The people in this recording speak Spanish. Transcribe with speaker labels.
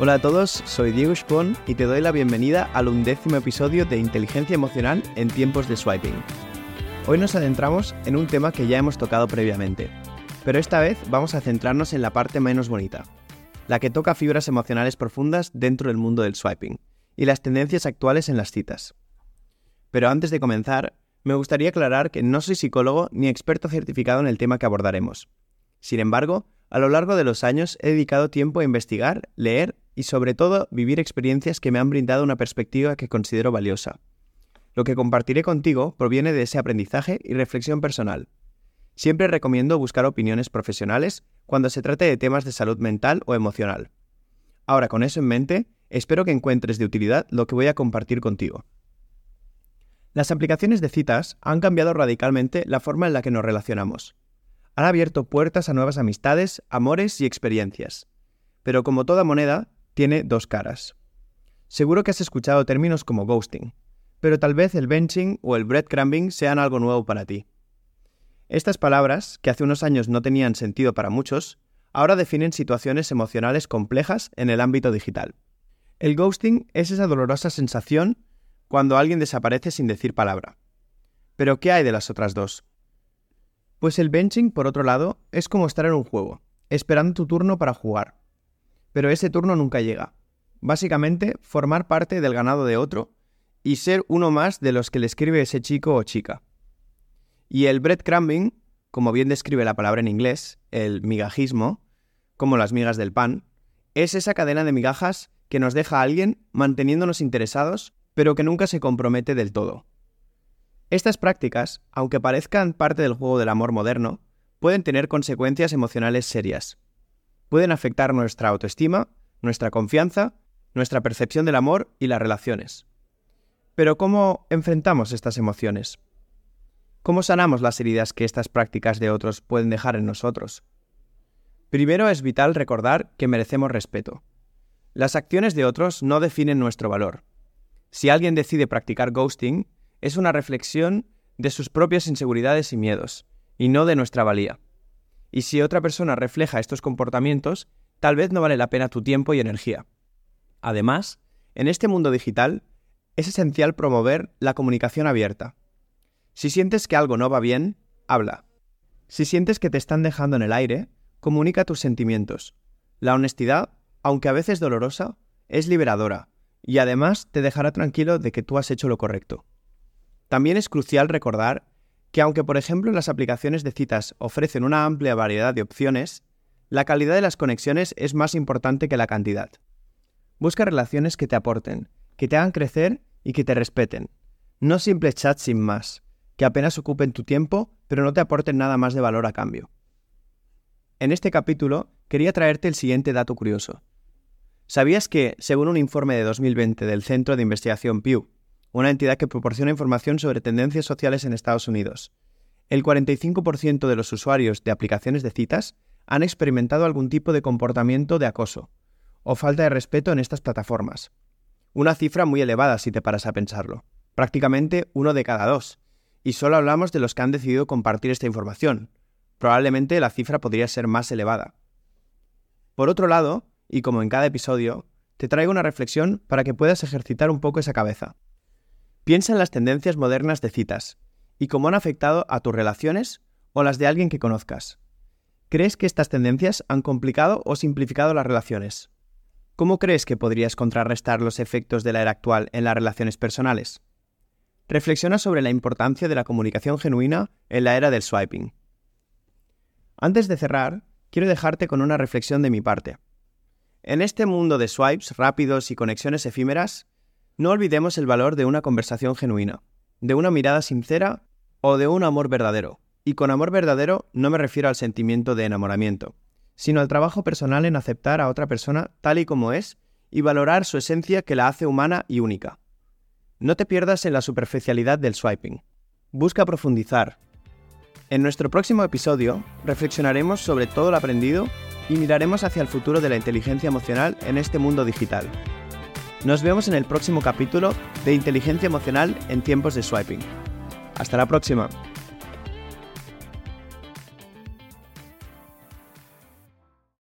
Speaker 1: Hola a todos, soy Diego Spon y te doy la bienvenida al undécimo episodio de Inteligencia Emocional en tiempos de swiping. Hoy nos adentramos en un tema que ya hemos tocado previamente, pero esta vez vamos a centrarnos en la parte menos bonita, la que toca fibras emocionales profundas dentro del mundo del swiping y las tendencias actuales en las citas. Pero antes de comenzar, me gustaría aclarar que no soy psicólogo ni experto certificado en el tema que abordaremos. Sin embargo, a lo largo de los años he dedicado tiempo a investigar, leer y sobre todo vivir experiencias que me han brindado una perspectiva que considero valiosa. Lo que compartiré contigo proviene de ese aprendizaje y reflexión personal. Siempre recomiendo buscar opiniones profesionales cuando se trate de temas de salud mental o emocional. Ahora, con eso en mente, espero que encuentres de utilidad lo que voy a compartir contigo. Las aplicaciones de citas han cambiado radicalmente la forma en la que nos relacionamos. Han abierto puertas a nuevas amistades, amores y experiencias. Pero como toda moneda, tiene dos caras. Seguro que has escuchado términos como ghosting, pero tal vez el benching o el breadcrumbing sean algo nuevo para ti. Estas palabras, que hace unos años no tenían sentido para muchos, ahora definen situaciones emocionales complejas en el ámbito digital. El ghosting es esa dolorosa sensación cuando alguien desaparece sin decir palabra. Pero ¿qué hay de las otras dos? Pues el benching, por otro lado, es como estar en un juego, esperando tu turno para jugar pero ese turno nunca llega. Básicamente, formar parte del ganado de otro y ser uno más de los que le escribe ese chico o chica. Y el breadcrumbing, como bien describe la palabra en inglés, el migajismo, como las migas del pan, es esa cadena de migajas que nos deja a alguien manteniéndonos interesados, pero que nunca se compromete del todo. Estas prácticas, aunque parezcan parte del juego del amor moderno, pueden tener consecuencias emocionales serias pueden afectar nuestra autoestima, nuestra confianza, nuestra percepción del amor y las relaciones. Pero ¿cómo enfrentamos estas emociones? ¿Cómo sanamos las heridas que estas prácticas de otros pueden dejar en nosotros? Primero es vital recordar que merecemos respeto. Las acciones de otros no definen nuestro valor. Si alguien decide practicar ghosting, es una reflexión de sus propias inseguridades y miedos, y no de nuestra valía. Y si otra persona refleja estos comportamientos, tal vez no vale la pena tu tiempo y energía. Además, en este mundo digital, es esencial promover la comunicación abierta. Si sientes que algo no va bien, habla. Si sientes que te están dejando en el aire, comunica tus sentimientos. La honestidad, aunque a veces dolorosa, es liberadora y además te dejará tranquilo de que tú has hecho lo correcto. También es crucial recordar que aunque por ejemplo las aplicaciones de citas ofrecen una amplia variedad de opciones, la calidad de las conexiones es más importante que la cantidad. Busca relaciones que te aporten, que te hagan crecer y que te respeten. No simples chats sin más, que apenas ocupen tu tiempo pero no te aporten nada más de valor a cambio. En este capítulo quería traerte el siguiente dato curioso. ¿Sabías que, según un informe de 2020 del Centro de Investigación Pew, una entidad que proporciona información sobre tendencias sociales en Estados Unidos. El 45% de los usuarios de aplicaciones de citas han experimentado algún tipo de comportamiento de acoso o falta de respeto en estas plataformas. Una cifra muy elevada si te paras a pensarlo. Prácticamente uno de cada dos. Y solo hablamos de los que han decidido compartir esta información. Probablemente la cifra podría ser más elevada. Por otro lado, y como en cada episodio, te traigo una reflexión para que puedas ejercitar un poco esa cabeza. Piensa en las tendencias modernas de citas y cómo han afectado a tus relaciones o las de alguien que conozcas. ¿Crees que estas tendencias han complicado o simplificado las relaciones? ¿Cómo crees que podrías contrarrestar los efectos de la era actual en las relaciones personales? Reflexiona sobre la importancia de la comunicación genuina en la era del swiping. Antes de cerrar, quiero dejarte con una reflexión de mi parte. En este mundo de swipes rápidos y conexiones efímeras, no olvidemos el valor de una conversación genuina, de una mirada sincera o de un amor verdadero. Y con amor verdadero no me refiero al sentimiento de enamoramiento, sino al trabajo personal en aceptar a otra persona tal y como es y valorar su esencia que la hace humana y única. No te pierdas en la superficialidad del swiping. Busca profundizar. En nuestro próximo episodio reflexionaremos sobre todo lo aprendido y miraremos hacia el futuro de la inteligencia emocional en este mundo digital. Nos vemos en el próximo capítulo de Inteligencia Emocional en tiempos de swiping. Hasta la próxima.